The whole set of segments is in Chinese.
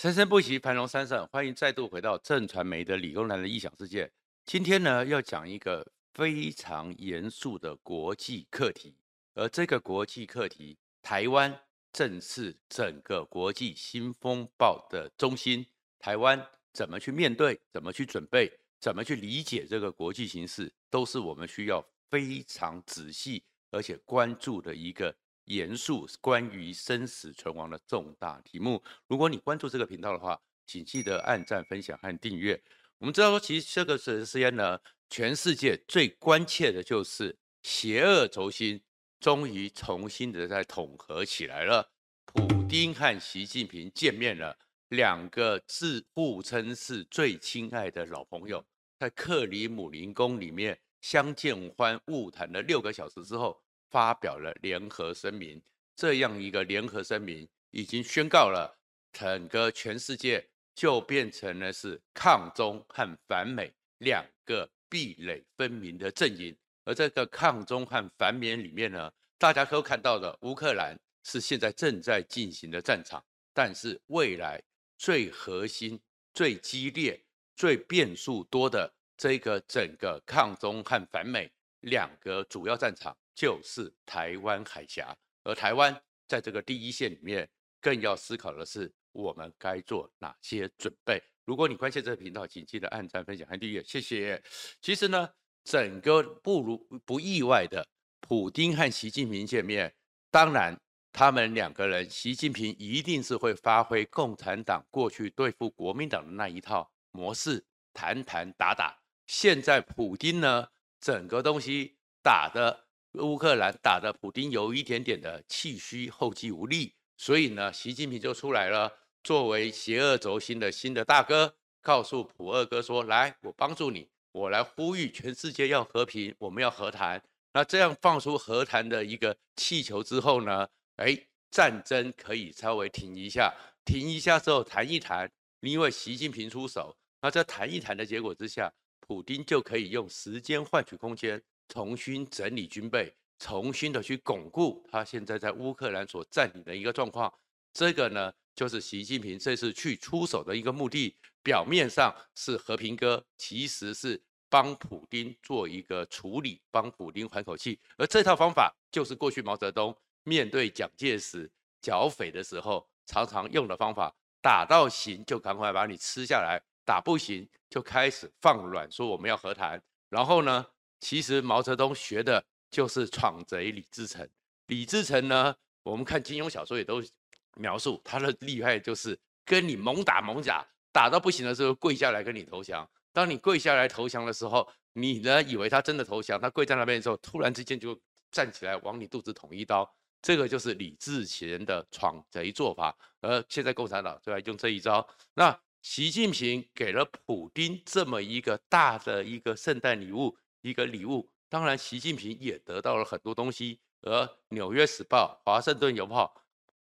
生生不息，繁荣昌盛。欢迎再度回到正传媒的理工男的异想世界。今天呢，要讲一个非常严肃的国际课题，而这个国际课题，台湾正是整个国际新风暴的中心。台湾怎么去面对？怎么去准备？怎么去理解这个国际形势，都是我们需要非常仔细而且关注的一个。严肃关于生死存亡的重大题目。如果你关注这个频道的话，请记得按赞、分享和订阅。我们知道说，其实这个时间呢，全世界最关切的就是邪恶轴心终于重新的在统合起来了。普丁和习近平见面了，两个自互称是最亲爱的老朋友，在克里姆林宫里面相见欢晤谈了六个小时之后。发表了联合声明，这样一个联合声明已经宣告了整个全世界就变成了是抗中和反美两个壁垒分明的阵营。而这个抗中和反美里面呢，大家都看到的，乌克兰是现在正在进行的战场，但是未来最核心、最激烈、最变数多的这个整个抗中和反美两个主要战场。就是台湾海峡，而台湾在这个第一线里面，更要思考的是我们该做哪些准备。如果你关心这个频道，请记得按赞、分享和订阅，谢谢。其实呢，整个不如不意外的，普丁和习近平见面，当然他们两个人，习近平一定是会发挥共产党过去对付国民党的那一套模式，谈谈打打。现在普丁呢，整个东西打的。乌克兰打得普丁有一点点的气虚、后继无力，所以呢，习近平就出来了，作为邪恶轴心的新的大哥，告诉普二哥说：“来，我帮助你，我来呼吁全世界要和平，我们要和谈。那这样放出和谈的一个气球之后呢，哎，战争可以稍微停一下，停一下之后谈一谈，因为习近平出手，那在谈一谈的结果之下，普丁就可以用时间换取空间。”重新整理军备，重新的去巩固他现在在乌克兰所占领的一个状况。这个呢，就是习近平这次去出手的一个目的。表面上是和平鸽，其实是帮普丁做一个处理，帮普丁缓口气。而这套方法就是过去毛泽东面对蒋介石剿匪的时候常常用的方法：打到行就赶快把你吃下来，打不行就开始放软，说我们要和谈。然后呢，其实毛泽东学的就是闯贼李自成。李自成呢，我们看金庸小说也都描述他的厉害，就是跟你猛打猛打，打到不行的时候跪下来跟你投降。当你跪下来投降的时候，你呢以为他真的投降，他跪在那边的时候，突然之间就站起来往你肚子捅一刀。这个就是李自成的闯贼做法。而现在共产党就来用这一招。那习近平给了普丁这么一个大的一个圣诞礼物。一个礼物，当然，习近平也得到了很多东西。而《纽约时报》、《华盛顿邮报》、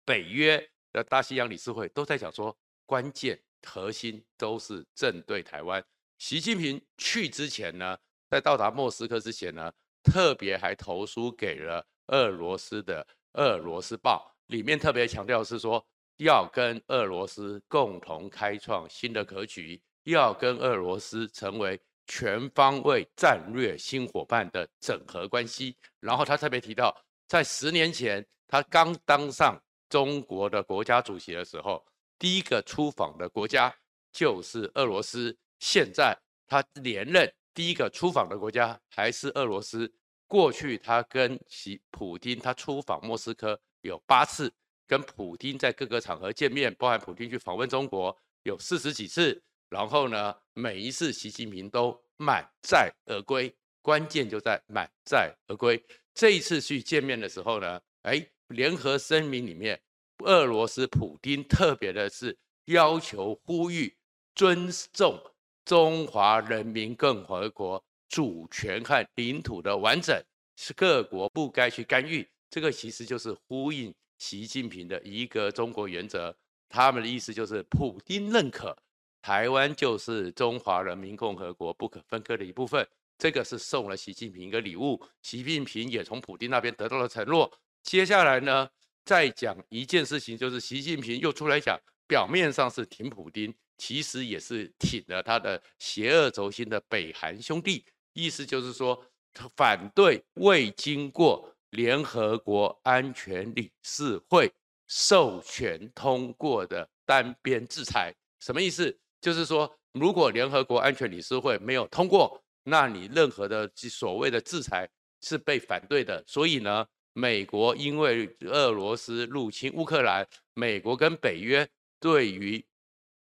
北约的大西洋理事会都在讲说，关键核心都是针对台湾。习近平去之前呢，在到达莫斯科之前呢，特别还投书给了俄罗斯的《俄罗斯报》，里面特别强调是说，要跟俄罗斯共同开创新的格局，要跟俄罗斯成为。全方位战略新伙伴的整合关系，然后他特别提到，在十年前他刚当上中国的国家主席的时候，第一个出访的国家就是俄罗斯。现在他连任，第一个出访的国家还是俄罗斯。过去他跟习普丁他出访莫斯科有八次，跟普丁在各个场合见面，包含普丁去访问中国有四十几次。然后呢，每一次习近平都满载而归，关键就在满载而归。这一次去见面的时候呢，哎，联合声明里面，俄罗斯普京特别的是要求呼吁尊重中华人民共和国主权和领土的完整，是各国不该去干预。这个其实就是呼应习近平的一个中国原则。他们的意思就是，普京认可。台湾就是中华人民共和国不可分割的一部分，这个是送了习近平一个礼物，习近平也从普丁那边得到了承诺。接下来呢，再讲一件事情，就是习近平又出来讲，表面上是挺普丁，其实也是挺了他的邪恶轴心的北韩兄弟。意思就是说，反对未经过联合国安全理事会授权通过的单边制裁。什么意思？就是说，如果联合国安全理事会没有通过，那你任何的所谓的制裁是被反对的。所以呢，美国因为俄罗斯入侵乌克兰，美国跟北约对于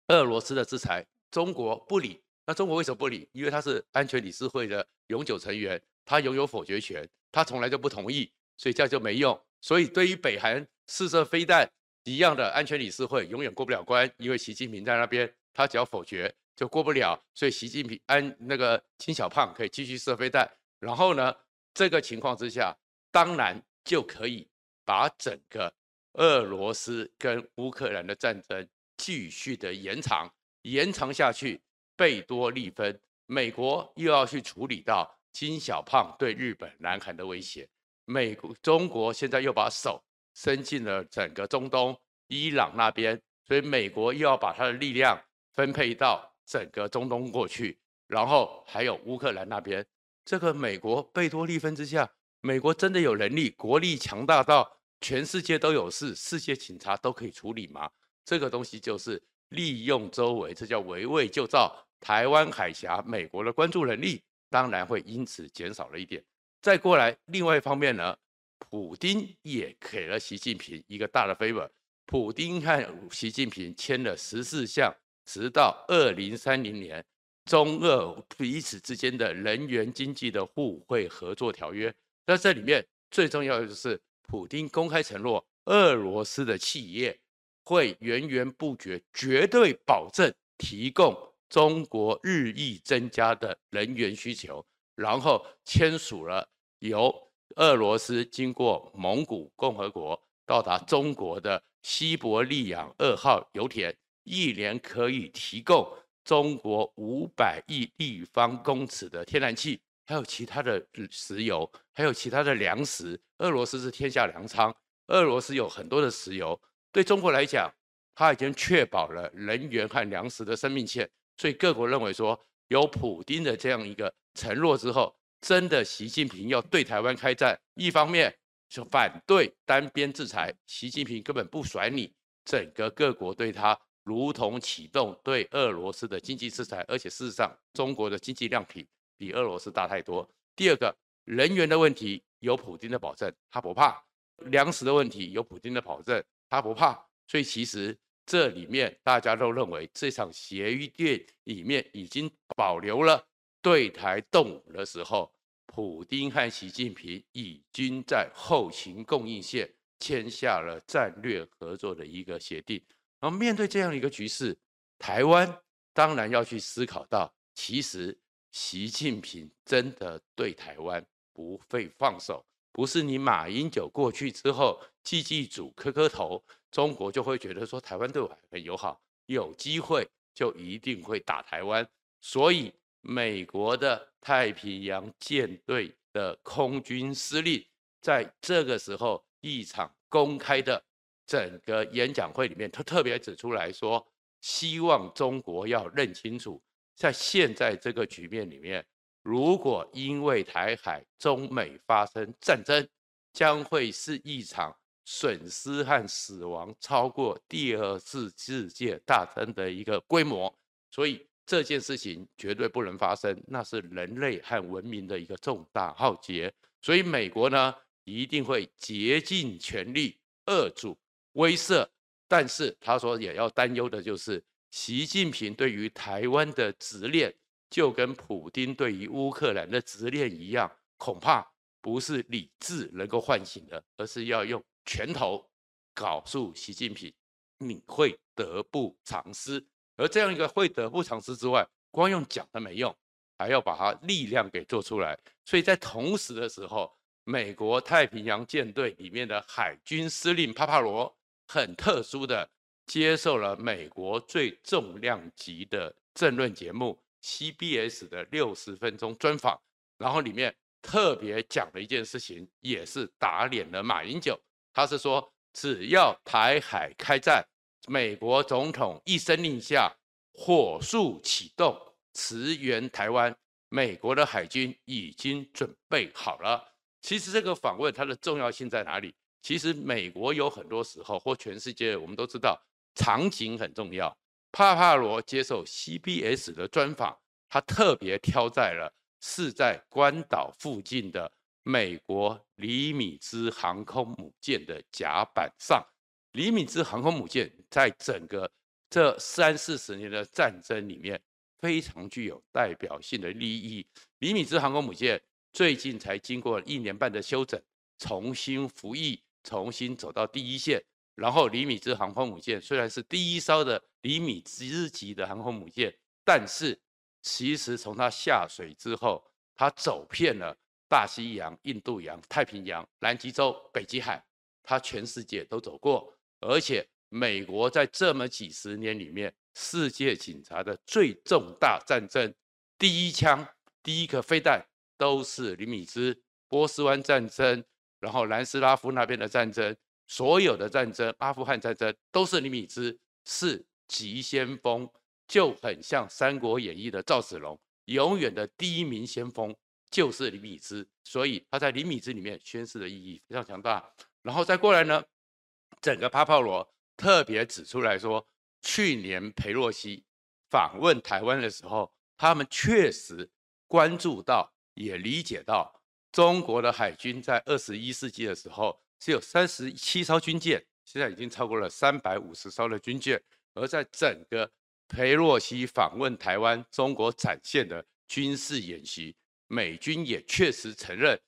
俄罗斯的制裁，中国不理。那中国为什么不理？因为他是安全理事会的永久成员，他拥有否决权，他从来就不同意，所以这样就没用。所以对于北韩试射飞弹一样的安全理事会永远过不了关，因为习近平在那边，他只要否决就过不了。所以习近平安那个金小胖可以继续射飞弹，然后呢，这个情况之下，当然就可以把整个俄罗斯跟乌克兰的战争继续的延长，延长下去，贝多利分，美国又要去处理到金小胖对日本、南韩的威胁，美国、中国现在又把手伸进了整个中东、伊朗那边，所以美国又要把他的力量分配到整个中东过去，然后还有乌克兰那边，这个美国贝多利分之下，美国真的有能力，国力强大到全世界都有事，世界警察都可以处理吗？这个东西就是利用周围，这叫围魏救赵。台湾海峡，美国的关注能力当然会因此减少了一点。再过来，另外一方面呢，普丁也给了习近平一个大的 favor。普丁和习近平签了十四项，直到二零三零年，中俄彼此之间的能源经济的互惠合作条约。那这里面最重要的就是，普丁公开承诺，俄罗斯的企业会源源不绝，绝对保证提供。中国日益增加的能源需求，然后签署了由俄罗斯经过蒙古共和国到达中国的西伯利亚二号油田，一年可以提供中国五百亿立方公尺的天然气，还有其他的石油，还有其他的粮食。俄罗斯是天下粮仓，俄罗斯有很多的石油，对中国来讲，它已经确保了能源和粮食的生命线。所以各国认为说，有普丁的这样一个承诺之后，真的习近平要对台湾开战，一方面就反对单边制裁，习近平根本不甩你，整个各国对他如同启动对俄罗斯的经济制裁，而且事实上中国的经济量体比俄罗斯大太多。第二个，人员的问题有普京的保证，他不怕；粮食的问题有普京的保证，他不怕。所以其实。这里面大家都认为，这场协议里面已经保留了对台动武的时候，普京和习近平已经在后勤供应线签下了战略合作的一个协定。然后面对这样一个局势，台湾当然要去思考到，其实习近平真的对台湾不会放手。不是你马英九过去之后，祭祭祖、磕磕头，中国就会觉得说台湾对我很友好，有机会就一定会打台湾。所以，美国的太平洋舰队的空军司令在这个时候一场公开的整个演讲会里面，他特别指出来说，希望中国要认清楚，在现在这个局面里面。如果因为台海中美发生战争，将会是一场损失和死亡超过第二次世界大战的一个规模，所以这件事情绝对不能发生，那是人类和文明的一个重大浩劫。所以美国呢，一定会竭尽全力遏阻威慑，但是他说也要担忧的就是习近平对于台湾的执念。就跟普丁对于乌克兰的执念一样，恐怕不是理智能够唤醒的，而是要用拳头告诉习近平，你会得不偿失。而这样一个会得不偿失之外，光用讲的没用，还要把它力量给做出来。所以在同时的时候，美国太平洋舰队里面的海军司令帕帕罗很特殊的接受了美国最重量级的政论节目。CBS 的六十分钟专访，然后里面特别讲了一件事情，也是打脸了马英九。他是说，只要台海开战，美国总统一声令下，火速启动驰援台湾，美国的海军已经准备好了。其实这个访问它的重要性在哪里？其实美国有很多时候，或全世界，我们都知道场景很重要。帕帕罗接受 CBS 的专访，他特别挑在了是在关岛附近的美国李米兹航空母舰的甲板上。李米兹航空母舰在整个这三四十年的战争里面，非常具有代表性的利益。李米兹航空母舰最近才经过一年半的修整，重新服役。重新走到第一线，然后李米兹航空母舰虽然是第一艘的李米兹级的航空母舰，但是其实从它下水之后，它走遍了大西洋、印度洋、太平洋、南极洲、北极海，它全世界都走过。而且美国在这么几十年里面，世界警察的最重大战争，第一枪、第一颗飞弹都是李米兹，波斯湾战争。然后南斯拉夫那边的战争，所有的战争，阿富汗战争都是李米兹是急先锋，就很像《三国演义》的赵子龙，永远的第一名先锋就是李米兹，所以他在李米兹里面宣誓的意义非常强大。然后再过来呢，整个帕帕罗特别指出来说，去年裴洛西访问台湾的时候，他们确实关注到，也理解到。中国的海军在二十一世纪的时候只有三十七艘军舰，现在已经超过了三百五十艘的军舰。而在整个裴洛西访问台湾，中国展现的军事演习，美军也确实承认，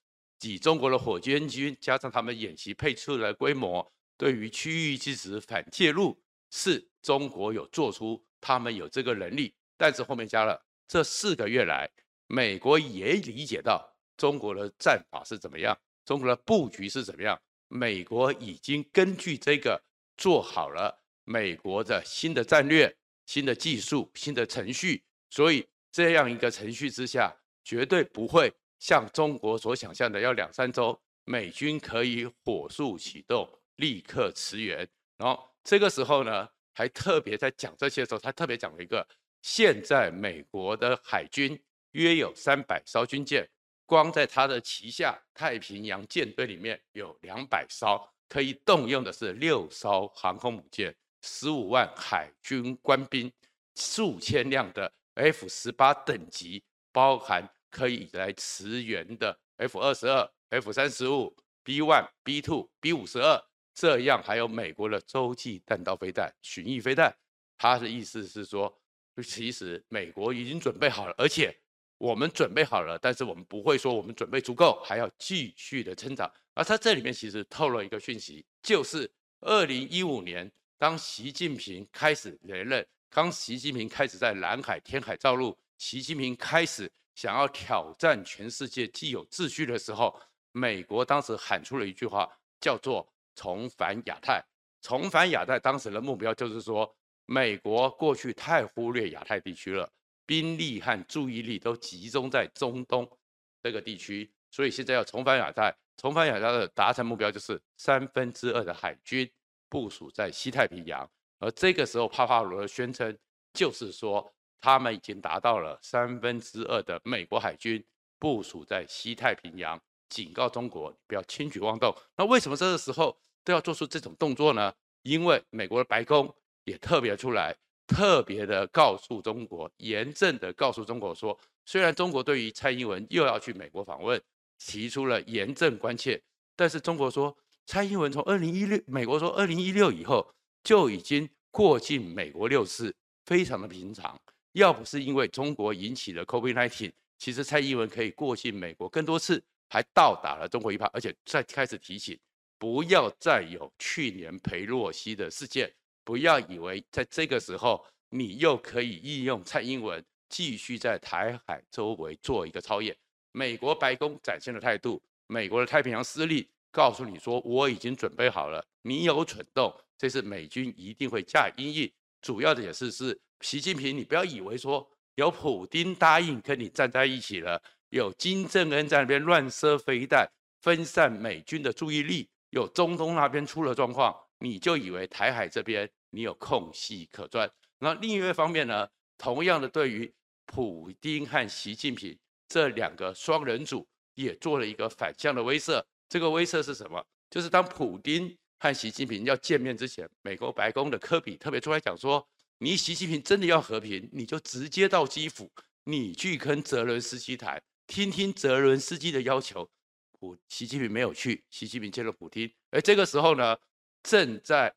以中国的火箭军加上他们演习配出的规模，对于区域即时反介入，是中国有做出，他们有这个能力。但是后面加了这四个月来，美国也理解到。中国的战法是怎么样？中国的布局是怎么样？美国已经根据这个做好了美国的新的战略、新的技术、新的程序，所以这样一个程序之下，绝对不会像中国所想象的要两三周，美军可以火速启动，立刻驰援。然后这个时候呢，还特别在讲这些时候，他特别讲了一个：现在美国的海军约有三百艘军舰。光在他的旗下太平洋舰队里面有两百艘，可以动用的是六艘航空母舰，十五万海军官兵，数千辆的 F 十八等级，包含可以来驰援的 F 二十二、F 三十五、B one、B two、B 五十二，这样还有美国的洲际弹道飞弹、巡弋飞弹。他的意思是说，其实美国已经准备好了，而且。我们准备好了，但是我们不会说我们准备足够，还要继续的成长。而他这里面其实透露一个讯息，就是二零一五年当习近平开始连任，当习近平开始在南海天海造陆，习近平开始想要挑战全世界既有秩序的时候，美国当时喊出了一句话，叫做“重返亚太”。重返亚太当时的目标就是说，美国过去太忽略亚太地区了。兵力和注意力都集中在中东这个地区，所以现在要重返亚太。重返亚太的达成目标就是三分之二的海军部署在西太平洋。而这个时候，帕帕罗的宣称就是说，他们已经达到了三分之二的美国海军部署在西太平洋，警告中国不要轻举妄动。那为什么这个时候都要做出这种动作呢？因为美国的白宫也特别出来。特别的告诉中国，严正的告诉中国说，虽然中国对于蔡英文又要去美国访问提出了严正关切，但是中国说，蔡英文从二零一六，美国说二零一六以后就已经过境美国六次，非常的平常。要不是因为中国引起了 COVID-19，其实蔡英文可以过境美国更多次，还到达了中国一趴，而且再开始提醒，不要再有去年裴洛西的事件。不要以为在这个时候你又可以利用蔡英文继续在台海周围做一个操演。美国白宫展现的态度，美国的太平洋司令告诉你说，我已经准备好了，你有蠢动，这次美军一定会加以因应。主要的也是是习近平，你不要以为说有普丁答应跟你站在一起了，有金正恩在那边乱射飞弹，分散美军的注意力，有中东那边出了状况，你就以为台海这边。你有空隙可钻。那另一方面呢，同样的对于普丁和习近平这两个双人组，也做了一个反向的威慑。这个威慑是什么？就是当普丁和习近平要见面之前，美国白宫的科比特别出来讲说：“你习近平真的要和平，你就直接到基辅，你去跟泽伦斯基谈，听听泽伦斯基的要求。”普习近平没有去，习近平见了普丁。而这个时候呢，正在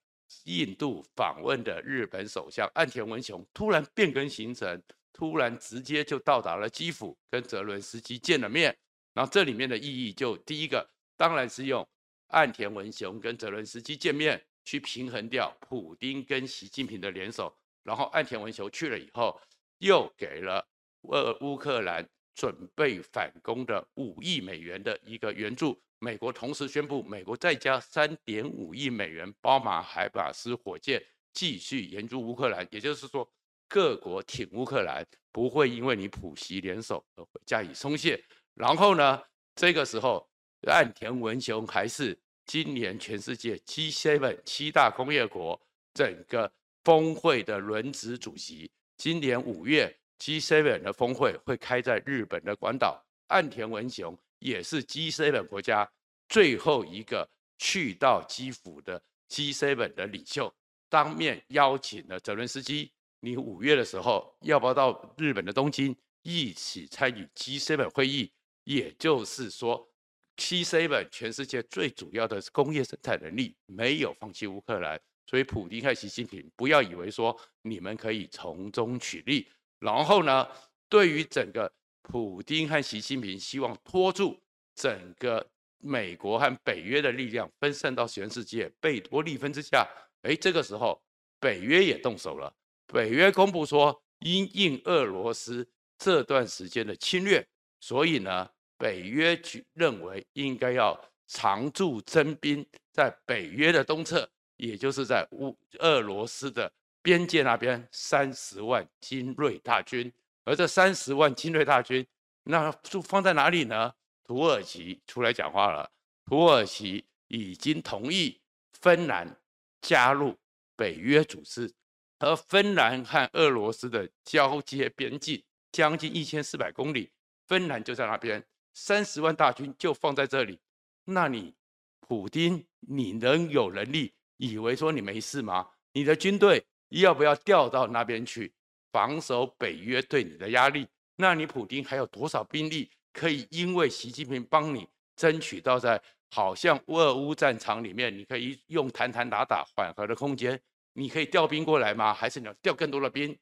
印度访问的日本首相岸田文雄突然变更行程，突然直接就到达了基辅，跟泽伦斯基见了面。然后这里面的意义就第一个，当然是用岸田文雄跟泽伦斯基见面，去平衡掉普丁跟习近平的联手。然后岸田文雄去了以后，又给了呃乌克兰准备反攻的五亿美元的一个援助。美国同时宣布，美国再加三点五亿美元，包马海马斯火箭继续援助乌克兰。也就是说，各国挺乌克兰，不会因为你普习联手而会加以松懈。然后呢，这个时候，岸田文雄还是今年全世界 G7 七大工业国整个峰会的轮值主席。今年五月 G7 的峰会会开在日本的广岛，岸田文雄也是 G7 国家最后一个去到基辅的 G7 的领袖，当面邀请了泽伦斯基，你五月的时候要不要到日本的东京一起参与 G7 会议？也就是说，G7 全世界最主要的工业生产能力没有放弃乌克兰，所以普丁和习近平不要以为说你们可以从中取利。然后呢，对于整个普丁和习近平希望拖住整个美国和北约的力量分散到全世界，贝多利分之下，哎，这个时候北约也动手了，北约公布说因应俄罗斯这段时间的侵略，所以呢。北约举认为应该要常驻征兵在北约的东侧，也就是在乌俄罗斯的边界那边三十万精锐大军，而这三十万精锐大军，那就放在哪里呢？土耳其出来讲话了，土耳其已经同意芬兰加入北约组织，而芬兰和俄罗斯的交接边境将近一千四百公里，芬兰就在那边。三十万大军就放在这里，那你普丁，你能有能力以为说你没事吗？你的军队要不要调到那边去防守北约对你的压力？那你普丁还有多少兵力可以因为习近平帮你争取到在好像俄乌战场里面，你可以用谈谈打打缓和的空间？你可以调兵过来吗？还是你要调更多的兵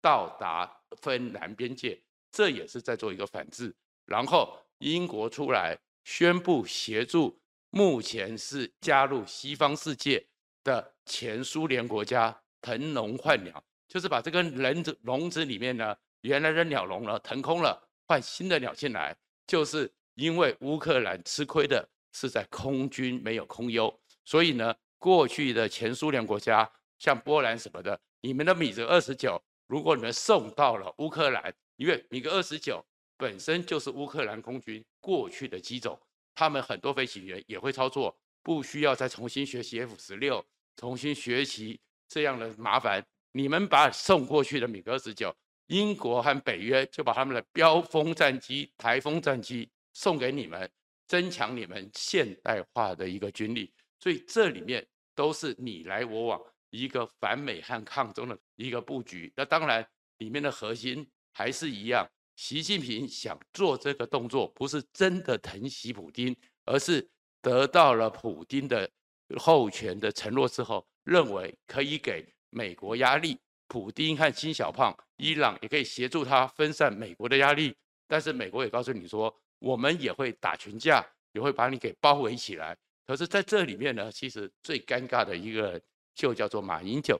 到达芬兰边界？这也是在做一个反制，然后。英国出来宣布协助，目前是加入西方世界的前苏联国家腾笼换鸟，就是把这个笼子笼子里面呢，原来的鸟笼呢腾空了，换新的鸟进来。就是因为乌克兰吃亏的是在空军没有空优，所以呢，过去的前苏联国家像波兰什么的，你们的米格二十九，如果你们送到了乌克兰，因为米格二十九。本身就是乌克兰空军过去的机种，他们很多飞行员也会操作，不需要再重新学习 F 十六，重新学习这样的麻烦。你们把送过去的米格十九，英国和北约就把他们的飙风战机、台风战机送给你们，增强你们现代化的一个军力。所以这里面都是你来我往，一个反美和抗中的一个布局。那当然，里面的核心还是一样。习近平想做这个动作，不是真的疼惜普丁，而是得到了普丁的授权的承诺之后，认为可以给美国压力。普丁和金小胖、伊朗也可以协助他分散美国的压力，但是美国也告诉你说，我们也会打群架，也会把你给包围起来。可是在这里面呢，其实最尴尬的一个就叫做马英九，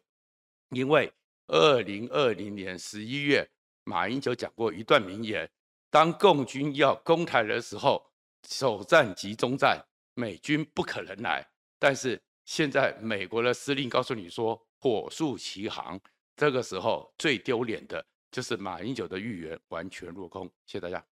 因为二零二零年十一月。马英九讲过一段名言：当共军要攻台的时候，首战即终战，美军不可能来。但是现在美国的司令告诉你说，火速起航。这个时候最丢脸的就是马英九的预言完全落空。谢谢大家。